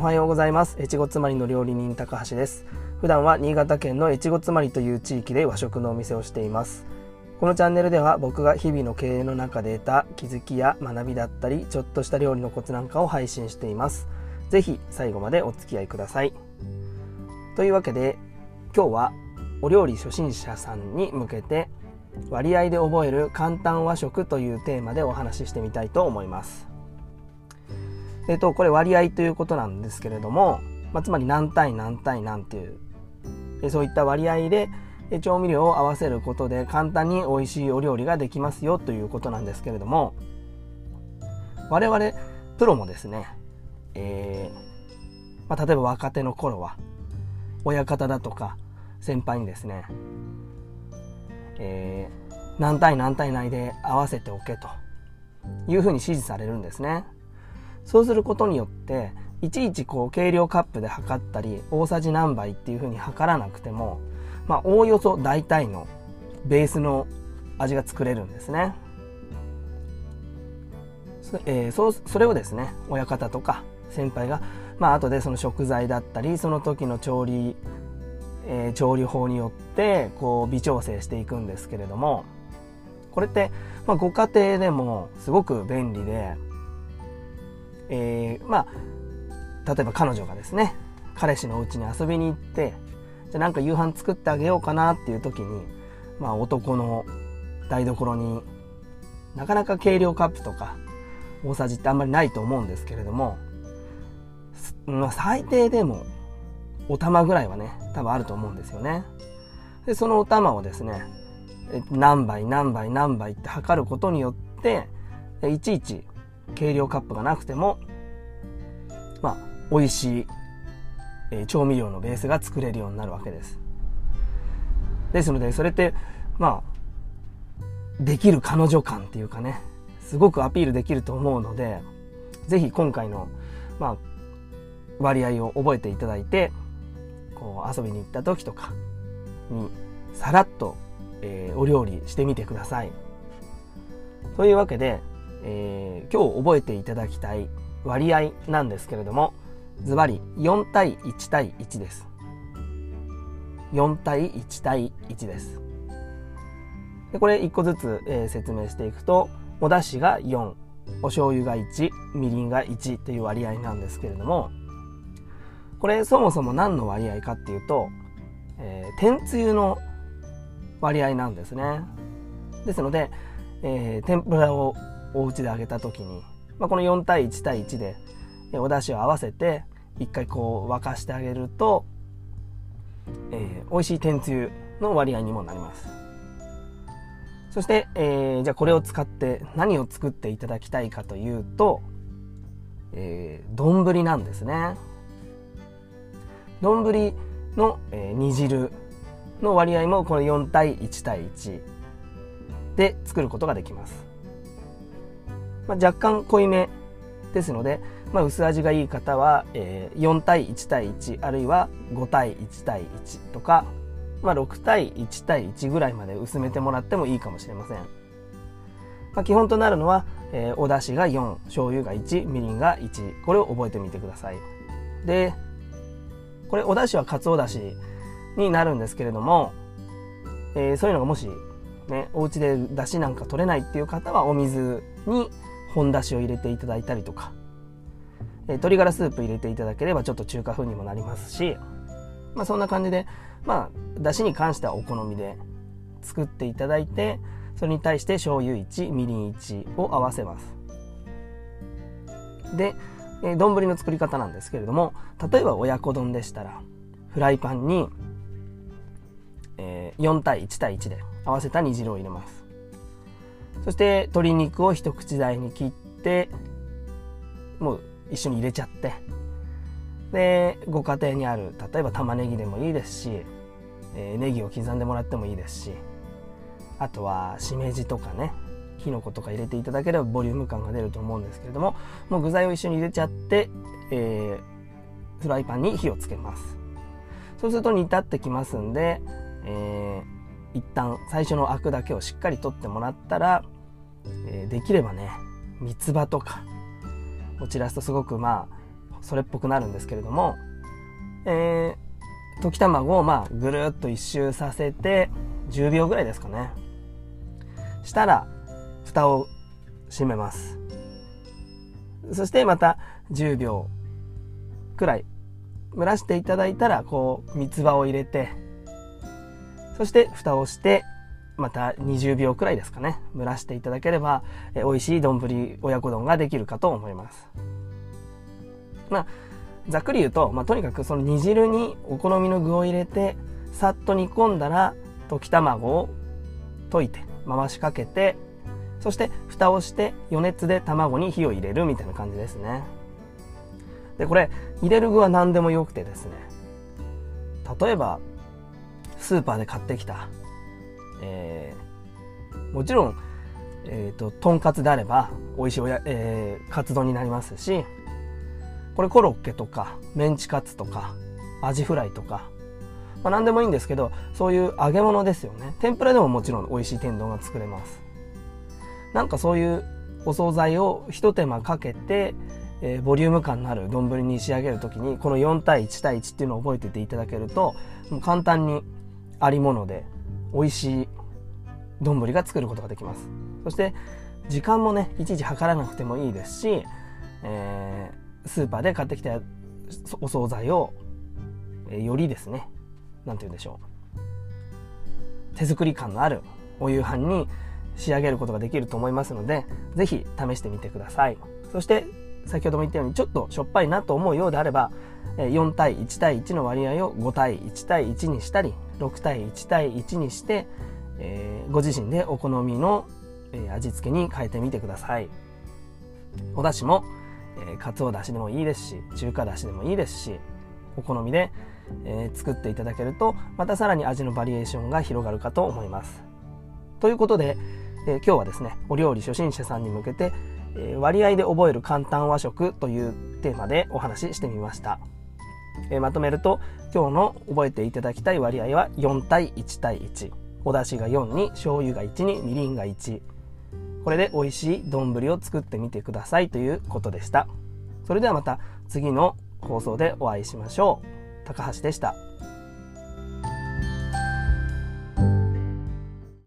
おはようございます。越後妻りの料理人高橋です。普段は新潟県の越後妻りという地域で和食のお店をしています。このチャンネルでは僕が日々の経営の中で得た気づきや学びだったりちょっとした料理のコツなんかを配信しています。ぜひ最後までお付き合いください。というわけで今日はお料理初心者さんに向けて割合で覚える簡単和食というテーマでお話ししてみたいと思います。えっ、と、これ割合ということなんですけれども、まあ、つまり何対何対何っていう、えそういった割合で調味料を合わせることで簡単に美味しいお料理ができますよということなんですけれども、我々プロもですね、えー、まあ、例えば若手の頃は、親方だとか先輩にですね、えー、何対何対内で合わせておけというふうに指示されるんですね。そうすることによっていちいちこう計量カップで測ったり大さじ何杯っていうふうに測らなくてもまあおおよそ大体のベースの味が作れるんですね。そ,、えー、そそれをですね親方とか先輩がまあ後でその食材だったりその時の調理、えー、調理法によってこう微調整していくんですけれどもこれって、まあ、ご家庭でもすごく便利でえー、まあ、例えば彼女がですね、彼氏の家に遊びに行って、じゃあなんか夕飯作ってあげようかなっていう時に、まあ男の台所になかなか計量カップとか大さじってあんまりないと思うんですけれども、まあ、最低でもお玉ぐらいはね、多分あると思うんですよね。で、そのお玉をですね、何杯何杯何杯って測ることによって、いちいち計量カップがなくても、まあ、美味しい、えー、調味料のベースが作れるようになるわけです。ですので、それって、まあ、できる彼女感っていうかね、すごくアピールできると思うので、ぜひ今回の、まあ、割合を覚えていただいて、こう遊びに行った時とかにさらっと、えー、お料理してみてください。というわけで、えー、今日覚えていただきたい割合なんですけれども、ズバリ4対1対1です。4対1対1です。でこれ1個ずつ、えー、説明していくと、お出汁が4、お醤油が1、みりんが1という割合なんですけれども、これそもそも何の割合かっていうと、えー、天つゆの割合なんですね。ですので、えー、天ぷらをお家で揚げた時に、まあ、この4対1対1でお出汁を合わせて一回こう沸かしてあげると、えー、美味しい天つゆの割合にもなります。そして、えー、じゃあこれを使って何を作っていただきたいかというとえー、丼なんですね。丼の、えー、煮汁の割合もこの4対1対1で作ることができます。まあ、若干濃いめですので、まあ、薄味がいい方は、えー、4対1対1あるいは5対1対1とか、まあ、6対1対1ぐらいまで薄めてもらってもいいかもしれません、まあ、基本となるのは、えー、お出汁が4醤油が1みりんが1これを覚えてみてください。でこれお出汁はかつおだしになるんですけれども、えー、そういうのがもしねお家で出汁なんか取れないっていう方はお水に本だしを入れていただいたりとか、え鶏ガラスープ入れていただければちょっと中華風にもなりますし、まあそんな感じで、まあ、だしに関してはお好みで作っていただいて、それに対して醤油1、みりん1を合わせます。で、え丼の作り方なんですけれども、例えば親子丼でしたら、フライパンに、えー、4対1対1で合わせた煮汁を入れます。そして鶏肉を一口大に切ってもう一緒に入れちゃって。でご家庭にある例えば玉ねぎでもいいですし、えー、ネギを刻んでもらってもいいですしあとはしめじとかねきのことか入れていただければボリューム感が出ると思うんですけれどももう具材を一緒に入れちゃって、えー、フライパンに火をつけます。そうすると煮立ってきますんで、えー一旦最初のアクだけをしっかり取ってもらったら、えー、できればね三つ葉とかを散らすとすごくまあそれっぽくなるんですけれども、えー、溶き卵をまあぐるっと一周させて10秒ぐらいですかね。したら蓋を閉めます。そしてまた10秒くらい蒸らしていただいたらこう三つ葉を入れてそして蓋をしてまた20秒くらいですかね。蒸らしていただければ美味しい丼親子丼ができるかと思います。まあざっくり言うと、まあ、とにかくその煮汁にお好みの具を入れてさっと煮込んだら溶き卵を溶いて回しかけてそして蓋をして余熱で卵に火を入れるみたいな感じですね。でこれ入れる具は何でもよくてですね。例えばスーパーで買ってきた、えー、もちろん、えーと、とんかつであれば美味しいおや、えー、カツ丼になりますしこれコロッケとかメンチカツとかアジフライとか、まあ、何でもいいんですけどそういう揚げ物ですよね。天ぷらでももちろん美味しい天丼が作れます。なんかそういうお惣菜を一手間かけて、えー、ボリューム感のある丼に仕上げる時にこの4対1対1っていうのを覚えてていただけるともう簡単にありもので美味しい丼が作ることができます。そして時間もねいちいち測らなくてもいいですし、えー、スーパーで買ってきたお惣菜を、えー、よりですね何て言うんでしょう。手作り感のあるお夕飯に仕上げることができると思いますので是非試してみてください。そして先ほども言ったようにちょっとしょっぱいなと思うようであれば4対1対1の割合を5対1対1にしたり6対1対1にして、えー、ご自身でお好みの、え味付けに変えてみてください。お出汁も、えー、かつおだしでもいいですし中華だしでもいいですしお好みで、えー、作っていただけるとまたさらに味のバリエーションが広がるかと思います。ということで、えー、今日はですねお料理初心者さんに向けて、え割合で覚える簡単和食というテーマでお話ししてみました。えー、まとめると今日の覚えていただきたい割合は4対1対1お出汁が4に醤油が1にみりんが1これで美味しい丼を作ってみてくださいということでした。それではまた次の放送でお会いしましょう。高橋でした。